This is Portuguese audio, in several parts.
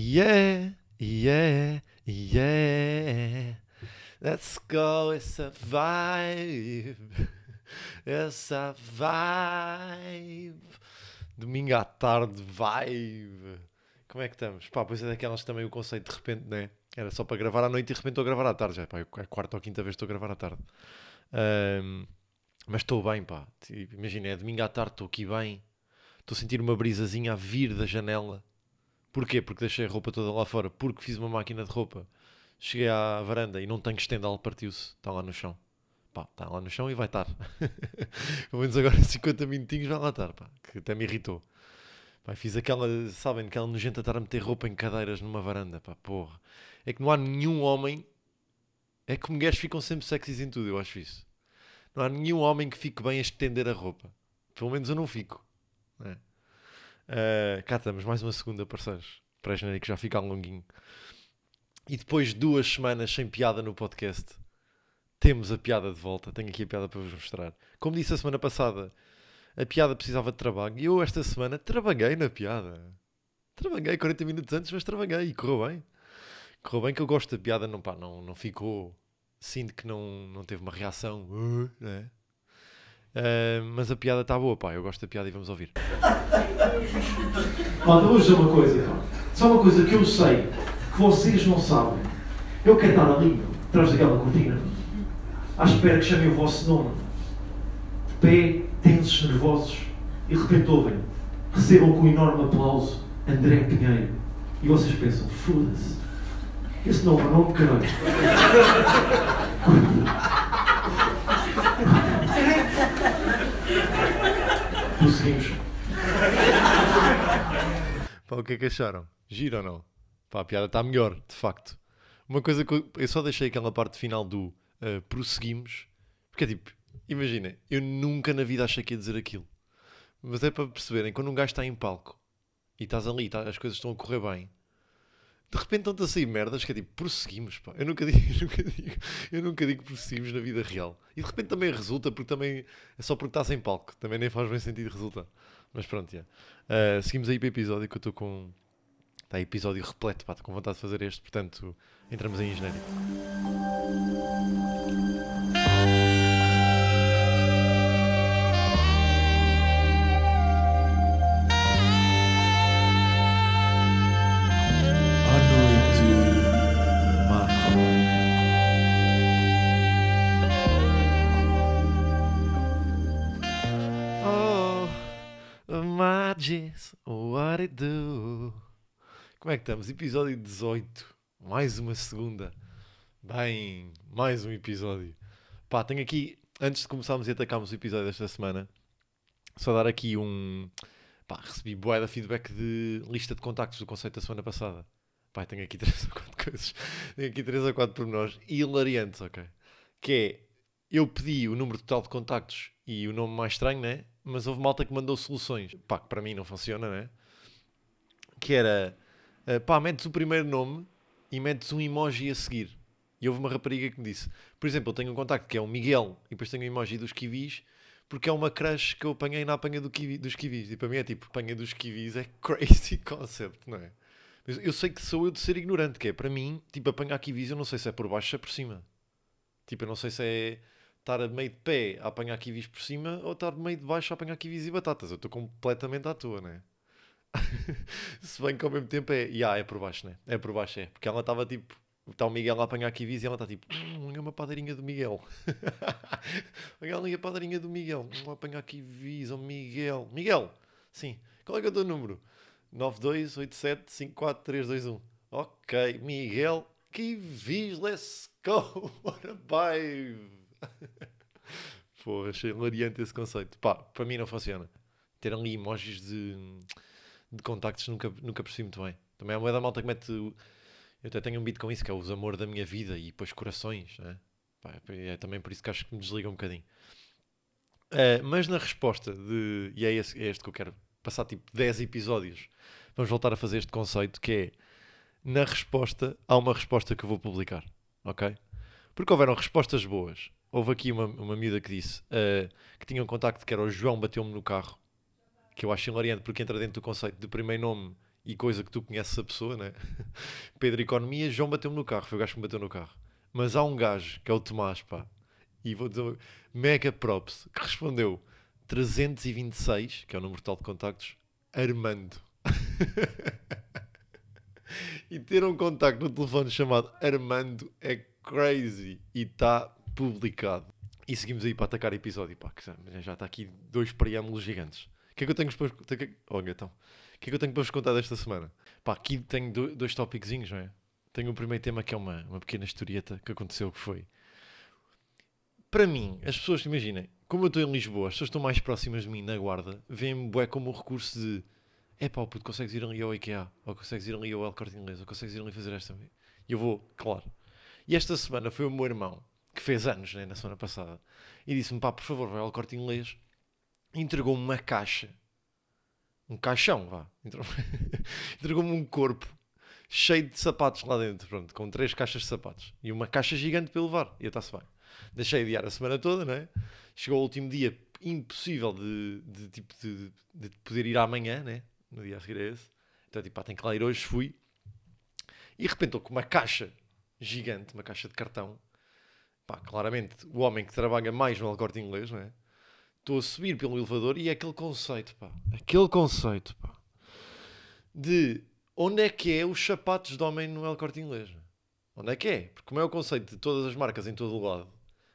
Yeah, yeah, yeah. Let's go, it's a vibe. It's a vibe. Domingo à tarde, vibe. Como é que estamos? Pá, pois é daquelas também o conceito de repente, né? Era só para gravar à noite e de repente estou a gravar à tarde. Já, pá, é a quarta ou quinta vez estou a gravar à tarde. Ahm, mas estou bem, pá. Tipo, Imagina, é domingo à tarde, estou aqui bem. Estou a sentir uma brisazinha a vir da janela. Porquê? Porque deixei a roupa toda lá fora. Porque fiz uma máquina de roupa. Cheguei à varanda e não tenho estendal, partiu-se. Está lá no chão. Pá, está lá no chão e vai estar. Pelo menos agora 50 minutinhos vai lá estar, pá. Que até me irritou. Pá, fiz aquela, sabem, aquela nojenta estar a meter roupa em cadeiras numa varanda, pá, porra. É que não há nenhum homem... É que mulheres ficam sempre sexys em tudo, eu acho isso. Não há nenhum homem que fique bem a estender a roupa. Pelo menos eu não fico. né? Uh, cá estamos, mais uma segunda, parceiros. Pré-genérico já fica longuinho. E depois de duas semanas sem piada no podcast, temos a piada de volta. Tenho aqui a piada para vos mostrar. Como disse a semana passada, a piada precisava de trabalho. E eu, esta semana, trabalhei na piada. Trabalhei 40 minutos antes, mas trabalhei e correu bem. Correu bem que eu gosto da piada, não, pá, não, não ficou. Sinto que não, não teve uma reação. "Uh", né? Uh, mas a piada está boa, pá. Eu gosto da piada e vamos ouvir. Malta, vou dizer uma coisa, pá. Só uma coisa que eu sei, que vocês não sabem. Eu quero estar ali, atrás daquela cortina, à espera que chamem o vosso nome. De pé, tensos, nervosos, e de repente ouvem. Recebam com um enorme aplauso André Pinheiro. E vocês pensam, foda-se. Esse nome é um nome caralho. Prosseguimos. Pá, o que é que acharam? Giro ou não? Pá, a piada está melhor, de facto. Uma coisa que eu, eu só deixei aquela parte final do uh, prosseguimos, porque é tipo, imagina, eu nunca na vida achei que ia dizer aquilo. Mas é para perceberem, quando um gajo está em palco e estás ali, tá- as coisas estão a correr bem, de repente estão-te a sair merdas que é tipo, prosseguimos, pá. Eu nunca digo, eu nunca digo, eu nunca digo prosseguimos na vida real. E de repente também resulta, porque também é só porque estás em palco, também nem faz bem sentido resultar. Mas pronto, já. Uh, seguimos aí para o episódio que eu estou com. Está episódio repleto, pá, estou com vontade de fazer este, portanto, entramos em engenharia. What do? Como é que estamos? Episódio 18. Mais uma segunda. Bem, mais um episódio. Pá, tenho aqui, antes de começarmos e atacarmos o episódio desta semana, só dar aqui um. Pá, recebi da feedback de lista de contactos do conceito da semana passada. Pá, tenho aqui três ou quatro coisas. Tenho aqui três ou quatro pormenores hilariantes, ok? Que é, eu pedi o número total de contactos e o nome mais estranho, né? Mas houve malta que mandou soluções. Pá, que para mim não funciona, né? Que era, eh, pá, metes o primeiro nome e metes um emoji a seguir. E houve uma rapariga que me disse, por exemplo, eu tenho um contacto que é o Miguel e depois tenho o emoji dos kiwis porque é uma crush que eu apanhei na apanha do kiwi, dos kiwis. E para mim é tipo, apanha dos kiwis é crazy concept, não é? Eu sei que sou eu de ser ignorante, que é, para mim, tipo, apanhar kiwis eu não sei se é por baixo ou é por cima. Tipo, eu não sei se é estar a meio de pé a apanhar kiwis por cima ou estar de meio de baixo a apanhar kiwis e batatas. Eu estou completamente à toa, né? se bem que ao mesmo tempo é. Ya, é por baixo, né? É por baixo, é. Porque ela estava tipo. Está o Miguel a apanhar kiwis e ela está tipo. Hum, é uma padeirinha do Miguel. Olha ali a padeirinha do Miguel. A apanhar kiwis, oh Miguel. Miguel! Sim. Qual é que é o teu número? 928754321. Ok, Miguel. Kiwis, let's go! Bora, vibe! Porra, achei hilariante esse conceito. Pá, para mim não funciona. Ter ali emojis de, de contactos nunca, nunca percebi muito bem. Também é uma da malta que mete. Eu até tenho um beat com isso, que é os amor da minha vida e depois corações. Né? Pá, é também por isso que acho que me desliga um bocadinho. Eh, mas na resposta de. E é, esse- é este que eu quero passar tipo 10 episódios. Vamos voltar a fazer este conceito que é. Na resposta, há uma resposta que eu vou publicar. Ok? Porque houveram respostas boas. Houve aqui uma, uma miúda que disse eh, que tinha um contacto que era o João bateu-me no carro. Que eu acho hilariante porque entra dentro do conceito de primeiro nome e coisa que tu conheces a pessoa, né? Pedro Economia, João bateu-me no carro, foi o gajo que me bateu no carro. Mas há um gajo, que é o Tomás, pá, e vou dizer, mega props, que respondeu 326, que é o número total de contactos, Armando. e ter um contacto no telefone chamado Armando é crazy e está publicado. E seguimos aí para atacar episódio, pá, que já, está aqui dois preâmbulos gigantes. O que é que eu tenho para vos Olha, então, o que é que eu tenho para vos contar desta semana? Pá, aqui tenho do- dois tópicozinhos, não é? Tenho o primeiro tema que é uma, uma pequena historieta que aconteceu, que foi... Para mim, as pessoas, imaginem, como eu estou em Lisboa, as pessoas estão mais próximas de mim na guarda, veem-me bué como um recurso de é pá, puto, consegues ir ali ao IKEA, ou consegues ir ali ao El Corte Inglês, ou consegues ir ali fazer esta. E eu vou, claro. E esta semana foi o meu irmão, que fez anos né, na semana passada, e disse-me: pá, por favor, vai ao Corte Inglês. Entregou-me uma caixa, um caixão, vá. Entregou- Entregou-me um corpo cheio de sapatos lá dentro, pronto, com três caixas de sapatos e uma caixa gigante para levar. E eu está-se bem. Deixei de ir a semana toda, não é? Chegou o último dia, impossível de, de, tipo, de, de poder ir amanhã, né? No dia a seguir a esse. Então, tipo, pá, tenho que lá ir hoje, fui. E de repente com uma caixa gigante, uma caixa de cartão. Pá, claramente, o homem que trabalha mais no El Corte Inglês, não é? Estou a subir pelo elevador e é aquele conceito, pá. Aquele conceito, pá. De onde é que é os sapatos de homem no El Corte Inglês? Onde é que é? Porque como é o conceito de todas as marcas em todo o lado.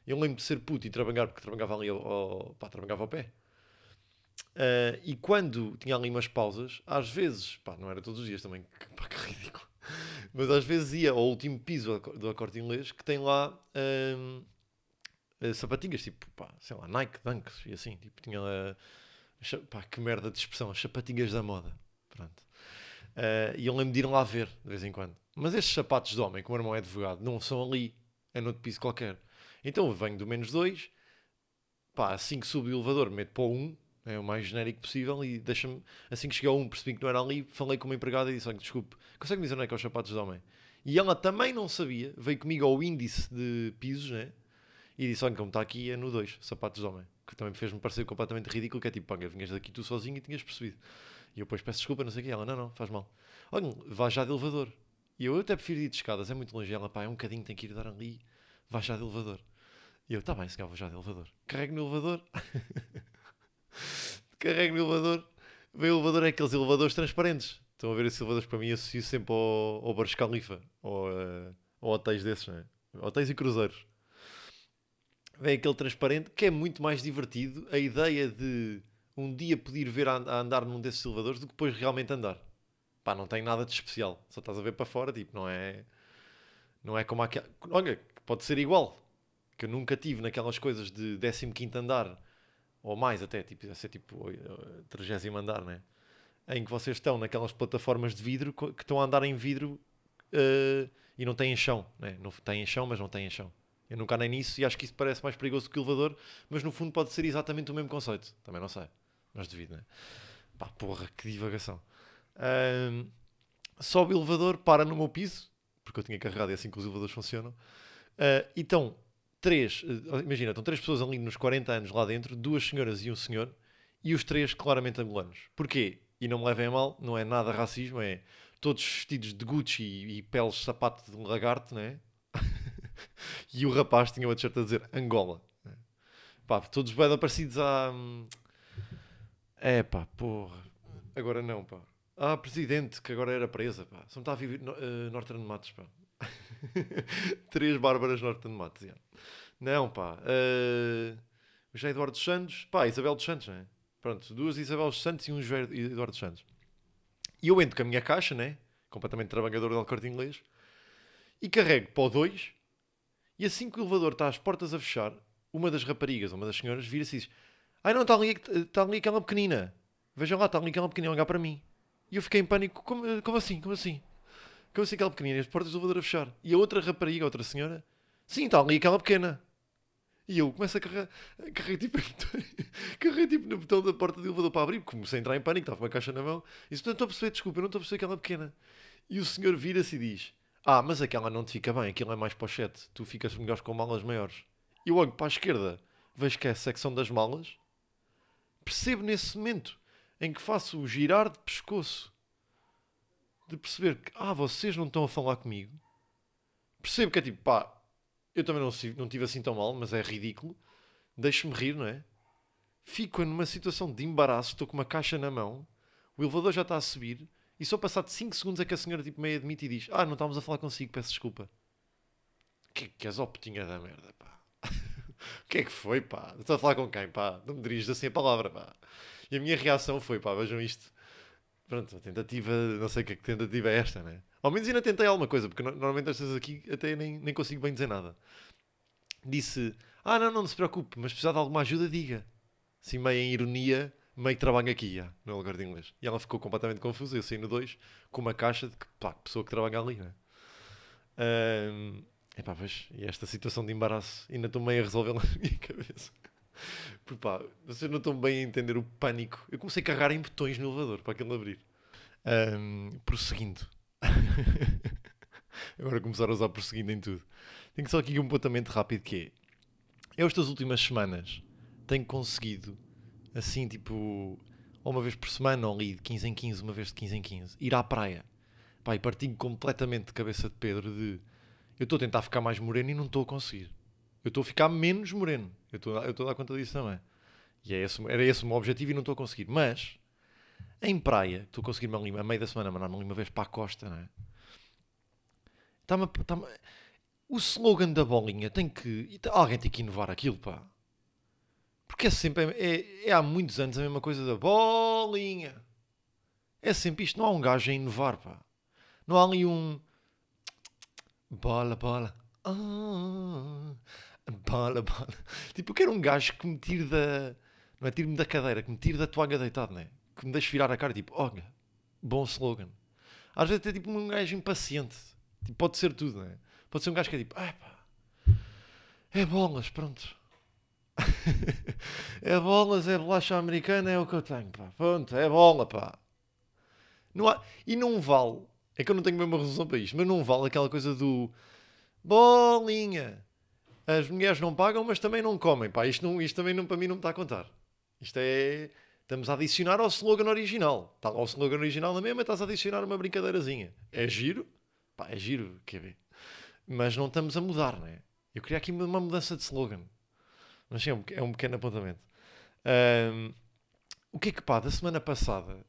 Eu lembro de ser puto e trabalhar, porque trabalhava ali ao, pá, trabalhava ao pé. Ah, e quando tinha ali umas pausas, às vezes, pá, não era todos os dias também, pá, que ridículo, mas às vezes ia ao último piso do- Acorte Inglês que tem lá ahm, eh, sapatinhas, tipo, pá, sei lá, Nike, Dunks e assim, tipo, tinha lá, pá, que merda de expressão, as sapatinhas da moda, pronto. Ah, e eu lembro de ir lá ver, de vez em quando. Mas estes sapatos de homem, como o meu irmão é advogado, não são ali, é no piso qualquer. Então eu venho do menos dois, pá, assim que subo o elevador, meto para o 1, é o mais genérico possível, e deixa-me, assim que cheguei ao 1, percebi que não era ali, falei com uma empregada e disse: Olha, desculpe, consegue-me dizer onde é que é os sapatos de homem? E ela também não sabia, veio comigo ao índice de pisos, né? E disse: Olha, como está aqui, é no 2, sapatos de homem. Que também me fez-me parecer completamente ridículo, que é tipo, olha, vinhas daqui tu sozinho e tinhas percebido. E eu depois peço desculpa, não sei o quê. Ela: Não, não, faz mal. Olha, vá já de elevador. E eu até prefiro ir de escadas, é muito longe. Ela: Pá, é um bocadinho, tem que ir dar ali, vá já de elevador. E eu: Tá bem, se calhar vou já de elevador. Carrego no elevador. Carrego no elevador. Vem o elevador, é aqueles elevadores transparentes. Estão a ver esses elevadores para mim, associo sempre ao, ao Burj Khalifa, ou a, a hotéis desses, não é? Hotéis e cruzeiros. Vem aquele transparente que é muito mais divertido a ideia de um dia poder ver a, a andar num desses elevadores do que depois realmente andar. Pá, não tem nada de especial. Só estás a ver para fora, tipo, não é. Não é como aquela. Olha, pode ser igual. Que eu nunca tive naquelas coisas de 15 andar ou mais até, tipo, ia ser tipo 30 andar, né? Em que vocês estão naquelas plataformas de vidro que estão a andar em vidro eh, e não têm chão, né? Não têm chão, mas não têm chão. Eu nunca andei nisso e acho que isso parece mais perigoso que o elevador, mas no fundo pode ser exatamente o mesmo conceito. Também não sei, mas devido, né? Pá, porra, que divagação. Ahm, sobe o elevador, para no meu piso, porque eu tinha carregado e é assim que os elevadores funcionam. Ah, e estão três, eh, imagina, estão três pessoas ali nos 40 anos lá dentro, duas senhoras e um senhor, e os três claramente angolanos. Porquê? E não me levem a mal, não é nada racismo, é todos vestidos de Gucci e, e peles de sapato de um lagarto, né? e o rapaz tinha uma t-shirt a dizer Angola. né? Pá, todos bem parecidos a. hum, É pá, porra. Agora não, pá. Ah, presidente, que agora era presa, pá. Só me está a viver no, uh, Norton Matos, pá. Três bárbaras Norton Matos, já. Não, pá. Uh, o José Eduardo Santos, pá, Isabel dos Santos, né? Pronto, duas Isabel dos Santos e um José Eduardo Santos. E eu entro com a minha caixa, né? Completamente trabalhador do corte inglês. E carrego para o 2. E assim que o elevador está às portas a fechar, uma das raparigas, uma das senhoras, vira-se e diz: Ai não, está ali, está ali aquela pequenina. Vejam lá, está ali aquela pequenina a olhar para mim. E eu fiquei em pânico: Como, como assim? Como assim? Como assim aquela pequenina? E as portas do elevador a fechar. E a outra rapariga, a outra senhora: Sim, está ali aquela pequena. E eu começo a carregar, carreguei tipo, tipo no botão da porta do elevador para abrir, comecei a entrar em pânico, estava com uma caixa na mão. E disse: Não estou a perceber, desculpa, eu não estou a perceber aquela pequena. E o senhor vira-se e diz: Ah, mas aquela não te fica bem, aquilo é mais pochete, tu ficas melhor com malas maiores. E eu olho para a esquerda, vejo que é a secção das malas, percebo nesse momento em que faço o girar de pescoço de perceber que, ah, vocês não estão a falar comigo. Percebo que é tipo, pá, eu também não, não tive assim tão mal, mas é ridículo. Deixe-me rir, não é? Fico numa situação de embaraço, estou com uma caixa na mão, o elevador já está a subir, e só passado 5 segundos é que a senhora tipo, meio admite e diz: Ah, não estávamos a falar consigo, peço desculpa. Que que és optinha da merda, pá. O que é que foi, pá? Estou a falar com quem, pá? Não me diriges assim a palavra, pá. E a minha reação foi, pá, vejam isto. Pronto, a tentativa, não sei que tentativa é esta, né? Ao menos ainda tentei alguma coisa, porque no- normalmente estas aqui até nem, nem consigo bem dizer nada. Disse, ah, não, não, se preocupe, mas precisar de alguma ajuda, diga. Assim, meio em ironia, meio trabalho aqui, já, no lugar de inglês. E ela ficou completamente confusa, eu saí no 2, com uma caixa de que, pá, pessoa que trabalha ali, né? Ahm, epá, pois, e esta situação de embaraço ainda estou meio a resolvê-la na minha cabeça. Porque pá, vocês não estão bem a entender o pânico. Eu comecei a carregar em botões no elevador para aquele abrir. Ahm, prosseguindo. Agora começar a usar prosseguindo em tudo. Tenho só aqui um apontamento rápido que é. Eu estas últimas semanas tenho conseguido, assim, tipo, ou uma vez por semana, ou ali de 15 em 15, uma vez de 15 em 15, ir à praia. Pá, e partilho completamente de cabeça de Pedro de eu estou a tentar ficar mais moreno e não estou a conseguir. Eu estou a ficar menos moreno. Eu estou a- eu estou a dar conta disso também. E é esse, era esse o meu objetivo e não estou a conseguir. Mas, em praia, estou a conseguir-me ali, a meio da semana, mandar-me uma vez para a costa, não é? Tá-me a- tá-me a- o slogan da bolinha tem que. tá- Alguém tem que inovar aquilo, pá. Porque é sempre. É, é há muitos anos a mesma coisa da bolinha. É sempre isto. Não há um gajo a inovar, pá. Não há ali um. Bola, bola. Ah, bola, bola. Tipo, eu quero um gajo que me tire da. Não é tire-me da cadeira, que me tire da toalha deitado, né? Que me deixe virar a cara, tipo, olha, bom slogan. Às vezes é tipo um gajo impaciente. Tipo, pode ser tudo, né? Pode ser um gajo que é tipo, ah, pá, é bolas, pronto. é bolas, é bolacha americana, é o que eu tenho, pá. Pronto, é bola, pá. Não há... E não vale, é que eu não tenho mesmo uma resolução para isto, mas não vale aquela coisa do bolinha. As mulheres não pagam, mas também não comem, pá. Isto, não, isto também não, para mim não me está a contar. Isto é. Estamos a adicionar ao slogan original. Tá, ao slogan original na mesma, estás a adicionar uma brincadeirazinha. É giro, pá, é giro, quer ver? Mas não estamos a mudar, né? Eu queria aqui uma mudança de slogan. Mas sim, é um, é um pequeno apontamento. Ahm, o que é que pá, da semana passada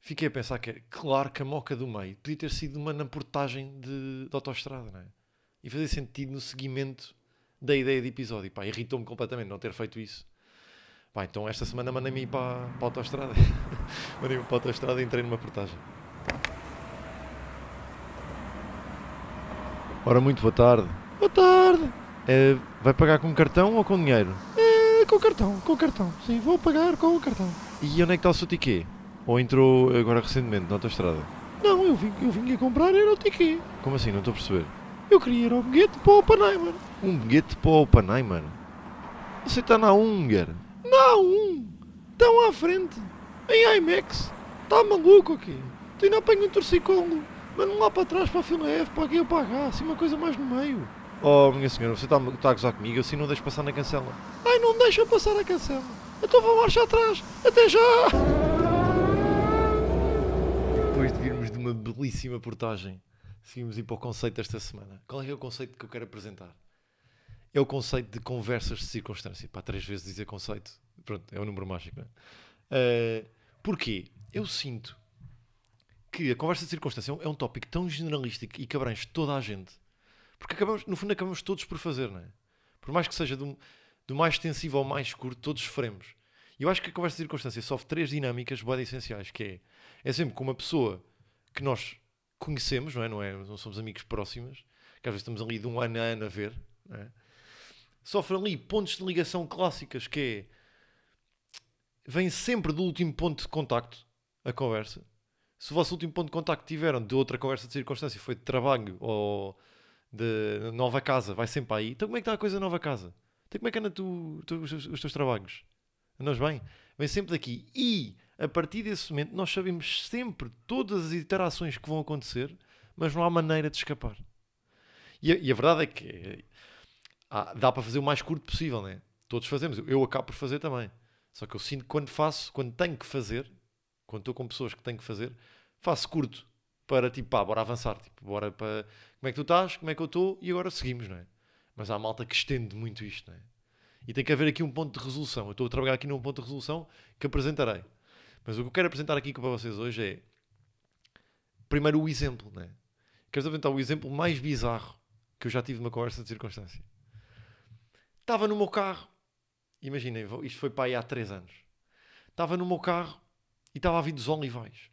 fiquei a pensar que, claro que a moca do meio podia ter sido uma na portagem de, de autoestrada, não é? E fazer sentido no seguimento da ideia de episódio. Pá, irritou-me completamente não ter feito isso. Pá, então esta semana mandei-me ir para, para a autoestrada. mandei-me para a autoestrada e entrei numa portagem. Ora, muito boa tarde. Boa tarde. É, vai pagar com cartão ou com dinheiro? É, com cartão, com cartão. Sim, vou pagar com o cartão. E onde é que está o seu tiquê? Ou entrou agora recentemente na autoestrada? Não, eu vim, eu vim a comprar era o tiquê. Como assim? Não estou a perceber. Eu queria ir ao bilhete para o Oppenheimer. Um bilhete para o Oppenheimer? Você está na Unger? Na um. Estão à frente. Em IMAX. Está maluco aqui? Tu ainda apanha um torcicolo. Manda-me lá para trás para a fila F, para aqui ou para H. Assim uma coisa mais no meio. Oh, minha senhora, você está, está a gozar comigo? Assim não deixo passar na cancela. Ai, não deixa passar a cancela. Então vou marcha atrás. Até já! Depois de virmos de uma belíssima portagem, seguimos ir para o conceito desta semana. Qual é, que é o conceito que eu quero apresentar? É o conceito de conversas de circunstância. Para três vezes dizer conceito. Pronto, é um número mágico, não é? Ah, porquê? Eu sinto que a conversa de circunstância é um- é um tópico tão generalístico e que abrange toda a gente. Porque acabamos, no fundo acabamos todos por fazer, não é? Por mais que seja do, do mais extensivo ao mais curto, todos sofremos. E eu acho que a conversa de circunstância sofre três dinâmicas bem essenciais, que é, é sempre com uma pessoa que nós conhecemos, não é? Não, é? não somos amigos próximos, que às vezes estamos ali de um ano a ano a ver, não é? Sofre ali pontos de ligação clássicas, que é, vem sempre do último ponto de contacto, a conversa. Se o vosso último ponto de contacto tiveram de outra conversa de circunstância, foi de trabalho ou de nova casa, vai sempre aí. Então como é que está a coisa nova casa? Então como é que anda tu, tu- os, os teus trabalhos? Andas bem? Vem sempre daqui. E, a partir desse momento, nós sabemos sempre todas as interações que vão acontecer, mas não há maneira de escapar. E a, e a verdade é que há- dá para fazer o mais curto possível, né? Todos fazemos. Eu, eu acabo por fazer também. Só que eu sinto que quando faço, quando tenho que fazer, quando estou com pessoas que tenho que fazer, faço curto. para tipo, pá, bora avançar. Tipo, bora para. Como é que tu estás? Como é que eu estou? E agora seguimos, não é? Mas há malta que estende muito isto, não é? E tem que haver aqui um ponto de resolução. Eu estou a trabalhar aqui num ponto de resolução que apresentarei. Mas o que eu quero apresentar aqui para vocês hoje é. Primeiro, o exemplo, não é? Quero apresentar o exemplo mais bizarro que eu já tive numa conversa de circunstância. Estava no meu carro, imaginem, isto foi para aí há 3 anos. Estava no meu carro e estava a vir dos Olivais.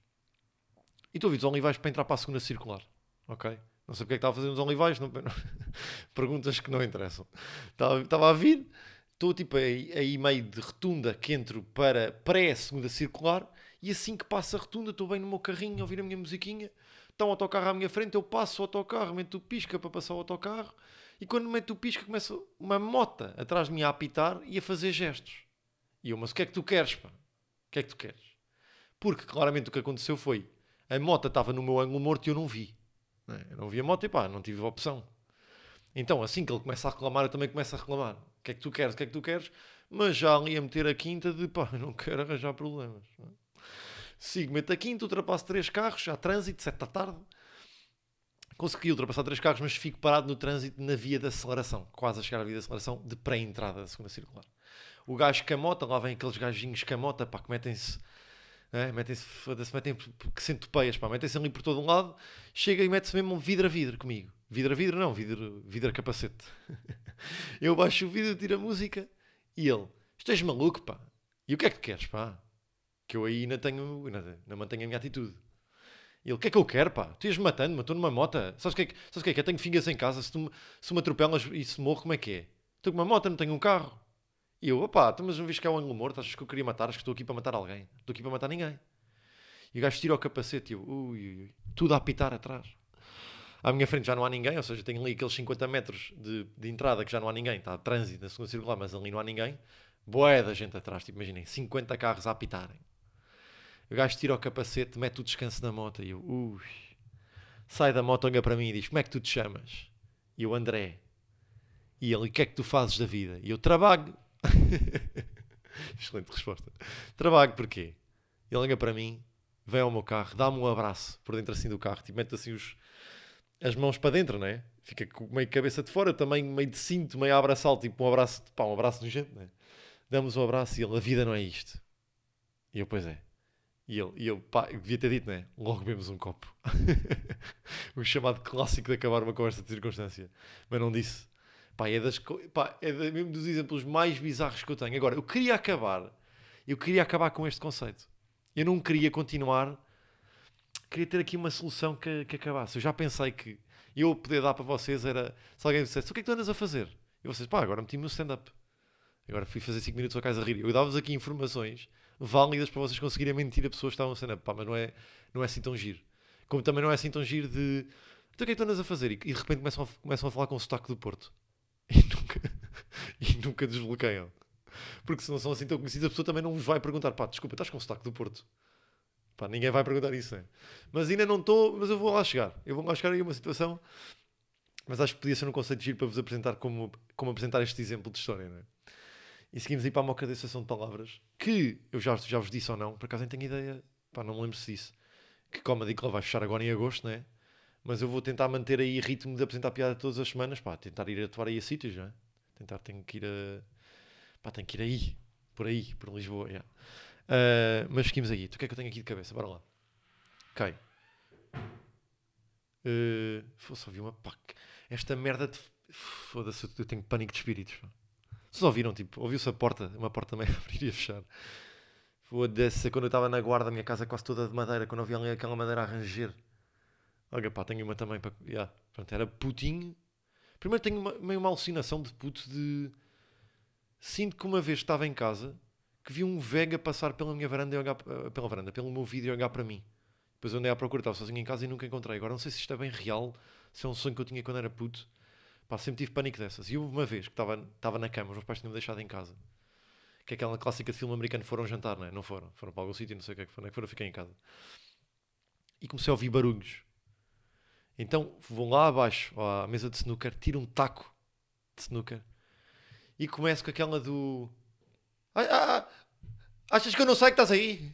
E estou a vir dos Olivais para entrar para a segunda circular. Ok? Não sei porque é que estava a fazer nos Olivais. Não... Perguntas que não interessam. Estava, estava a vir, estou tipo aí, aí meio de retunda que entro para pré-segunda circular e assim que passa a retunda estou bem no meu carrinho a ouvir a minha musiquinha. Está um autocarro à minha frente, eu passo o autocarro, meto o pisca para passar o autocarro e quando meto o pisca começa uma mota atrás de mim a apitar e a fazer gestos. E eu, mas o que é que tu queres, pá? O que é que tu queres? Porque claramente o que aconteceu foi a moto estava no meu ângulo morto e eu não vi. É? Eu não vi a moto e pá, não tive opção. Então, assim que ele começa a reclamar, eu também começo a reclamar. O que é que tu queres? O que é que tu queres? Mas já ali a meter a quinta de pá, não quero arranjar problemas. Sigo, meto a quinta, ultrapasso três carros, já trânsito, sete da tarde. Consegui ultrapassar três carros, mas fico parado no trânsito na via de aceleração, quase a chegar à via de aceleração de pré-entrada da segunda circular. O gajo camota, lá vem aqueles gajinhos camota, pá, que metem-se é, metem-se, metem que centopeias, pá, metem-se ali por todo um lado, chega e mete-se mesmo vidro a vidro comigo. Vidro a vidro, não, vidro, vidro a capacete. eu baixo o vidro, tiro a música e ele, estás maluco, pá. E o que é que tu queres, pá? Que eu aí ainda tenho, ainda mantenho a minha atitude. E ele, o que é que eu quero, pá? Tu ias-me matando, matou numa moto. Sabes o que é que, sabes que, é que Eu tenho fingas em casa, se, tu, se me atropelas e se morro, como é que é? Estou com uma moto, não tenho um carro. E eu, opá, tu mas não viste que é um ângulo morto? Achas que eu queria matar? Acho que estou aqui para matar alguém. Estou aqui para matar ninguém. E o gajo tira o capacete e eu, ui, ui, ui, tudo a apitar atrás. À minha frente já não há ninguém, ou seja, tenho ali aqueles 50 metros de, de entrada que já não há ninguém. Está trânsito na segunda circular, mas ali não há ninguém. Boé da gente atrás, tipo, imaginem, 50 carros a apitarem. O gajo tira o capacete, mete o descanso na moto e eu, ui. Sai da moto, olha para mim e diz: Como é que tu te chamas? E eu, André. E ele, o que é que tu fazes da vida? E eu, trabalho. Excelente resposta. Trabalho porquê? Ele olha para mim, vem ao meu carro, dá-me um abraço por dentro assim do carro, tipo, mete assim os, as mãos para dentro, não é? Fica com meio cabeça de fora, também meio de cinto, meio a abraçá-lo, tipo um abraço, pá, um abraço nojento, não é? Damos um abraço e ele, a vida não é isto. E eu, pois é. E ele, e eu, pá, devia ter dito, não é? Logo bebemos um copo. o chamado clássico de acabar uma conversa de circunstância. Mas não disse. Pá, é, das, pá, é mesmo dos exemplos mais bizarros que eu tenho. Agora, eu queria acabar, eu queria acabar com este conceito. Eu não queria continuar, queria ter aqui uma solução que, que acabasse. Eu já pensei que eu poder dar para vocês era, se alguém me dissesse, o que é que tu andas a fazer? E vocês, pá, agora meti-me no stand-up. Agora fui fazer 5 minutos a casa a rir. Eu dava-vos aqui informações válidas para vocês conseguirem mentir a pessoas que estavam no stand-up. Pá, mas não é, não é assim tão giro. Como também não é assim tão giro de, então o que é que tu andas a fazer? E, e de repente começam a, começam a falar com o sotaque do Porto. e nunca, e nunca desbloqueiam. Porque se não são assim tão conhecidos, a pessoa também não vos vai perguntar, pá, desculpa, estás com o sotaque do Porto. Pá, ninguém vai perguntar isso, né? Mas ainda não estou, mas eu vou lá chegar. Eu vou lá chegar aí uma situação, mas acho que podia ser um conceito giro para vos apresentar como, como apresentar este exemplo de história, não é? E seguimos aí para uma cadenciação de palavras, que eu já, já vos disse ou não, por acaso nem tenho ideia, pá, não me lembro se disse, que Comedy Club vai fechar agora em agosto, não é? mas eu vou tentar manter aí ritmo de apresentar piada todas as semanas, pá, tentar ir atuar aí a sítios, não é? Tentar, tenho que ir a, pá, tenho que ir aí, por aí, por Lisboa, yeah. Uh, mas seguimos aí, o que é que eu tenho aqui de cabeça? Bora lá. Ok. Uh, só vi uma, pá, esta merda de, foda-se, eu tenho pânico de espíritos. Vocês ouviram, tipo, ouviu-se a porta, uma porta meio abrir e fechar. Foda-se, quando eu estava na guarda, a minha casa quase toda de madeira, quando eu vi ali aquela madeira a ranger. Olha, pá, tenho uma também para. Yeah. Pronto, era putinho. Primeiro tenho uma, meio uma alucinação de puto de. Sinto que uma vez estava em casa que vi um Vega passar pela minha varanda e olhar pela varanda, pelo meu vídeo e olhar para mim. Depois andei à procura, estava sozinho em casa e nunca encontrei. Agora não sei se isto é bem real, se é um sonho que eu tinha quando era puto. Pá, sempre tive pânico dessas. E houve uma vez que estava, estava na cama, os meus pais tinham-me deixado em casa. Que é aquela clássica de filme americano, foram jantar, não é? Não foram. Foram para algum sítio, não sei o que é que foram. É que foram, fiquei em casa. E comecei a ouvir barulhos. Então vão lá abaixo à mesa de snooker, tiro um taco de snooker e começo com aquela do. Ah, ah, achas que eu não sei que estás aí?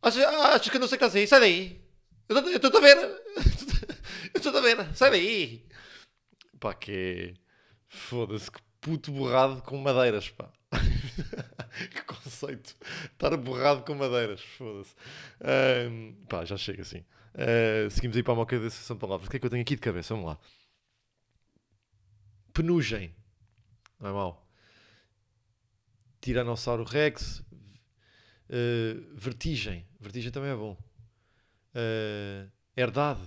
Achas, ah, achas que eu não sei que estás aí? Sai daí! Eu estou a ver! Eu estou a ver! Sai daí! Pá, que. Foda-se, que puto borrado com madeiras, pá. que conceito. Estar borrado com madeiras, foda-se. Ahm, pá, já chega assim. Ah, seguimos aí para uma sessão de palavras. O que é que eu tenho aqui de cabeça? Vamos lá. Penugem. Não é mau. Tiranossauro Rex. Uh, vertigem. Vertigem também é bom. Uh, herdade.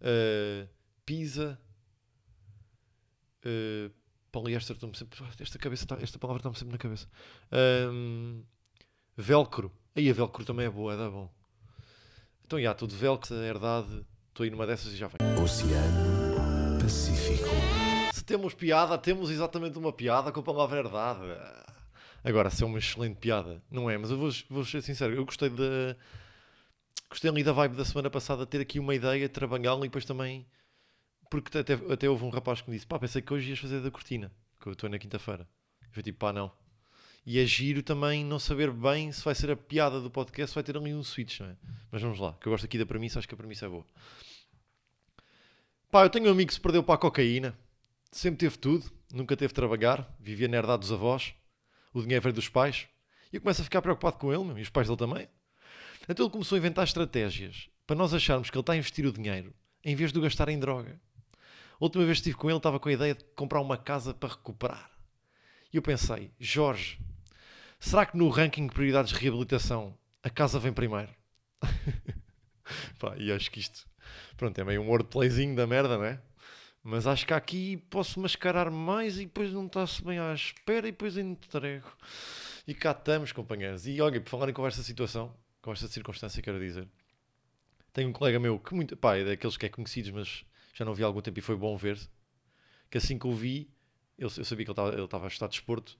Uh, Pisa. Uh, poliéster, sempre. Esta, cabeça tá- esta palavra está-me sempre na cabeça. Um, velcro. Aí a velcro também é boa, é da bom. Então, já, de velcro, herdade. Estou aí numa dessas e já vem. Oceano Pacífico. Se temos piada, temos exatamente uma piada com a palavra herdade. Agora, se é uma excelente piada, não é? Mas eu vou, vou ser sincero, eu gostei da. Gostei ali da vibe da semana passada, ter aqui uma ideia, trabalhá-la e depois também. Porque até, até houve um rapaz que me disse: pá, pensei que hoje ias fazer da cortina, que eu estou na quinta-feira. Eu falei tipo, pá, não. E é giro também não saber bem se vai ser a piada do podcast, vai ter ali um switch, não é? Mas vamos lá, que eu gosto aqui da premissa, acho que a premissa é boa. Pá, eu tenho um amigo que se perdeu para a cocaína, sempre teve tudo, nunca teve de trabalhar, vivia na herdade dos avós, o dinheiro veio dos pais, e eu começo a ficar preocupado com ele, meu, e os pais dele também. Então ele começou a inventar estratégias para nós acharmos que ele está a investir o dinheiro em vez de o gastar em droga. A última vez que estive com ele, estava com a ideia de comprar uma casa para recuperar. E eu pensei, Jorge, será que no ranking de prioridades de reabilitação a casa vem primeiro? Pá, e acho que isto, pronto, é meio um wordplayzinho da merda, não é? Mas acho que aqui posso mascarar mais e depois não está-se bem à espera e depois entrego. E cá estamos, companheiros. E olha, por falar em conversa de situação, conversa de circunstância, quero dizer. Tenho um colega meu que muito, pá, é daqueles que é conhecidos, mas já não vi há algum tempo e foi bom ver que assim que o vi, eu, eu sabia que ele estava, a estudar desporto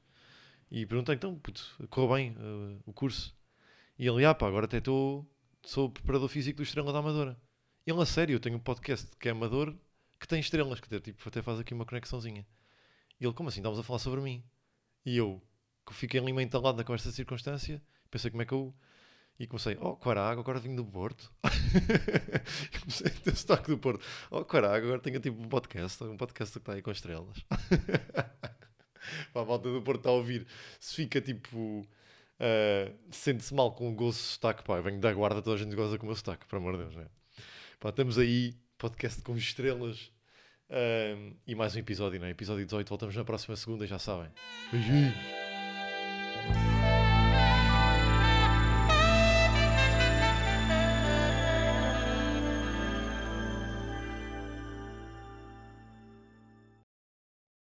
e perguntei, então, puto, correu bem uh, o curso? E ele, ah pá, agora até estou, sou preparador físico do Estrela da Amadora. Ele, a sério, eu tenho um podcast que é amador que tem estrelas, que tipo, até faz aqui uma conexãozinha. E ele, como assim, estamos a falar sobre mim? E eu, que fiquei ali meio entalado na conversa de circunstância, pensei como é que eu... E comecei, oh, Quarago, agora vim do Porto. comecei a ter estoque do Porto. Oh, Quarago, agora tenho tipo um podcast, um podcast que está aí com estrelas. Pá, a malta do Porto está a ouvir. Se fica tipo... Uh, sente-se mal com o gozo de sotaque, pá, eu venho da guarda, toda a gente goza com o meu sotaque, por amor de Deus, né? Pá, estamos aí, podcast com estrelas um, e mais um episódio, não é? Episódio 18, voltamos na próxima segunda, já sabem. Beijinhos!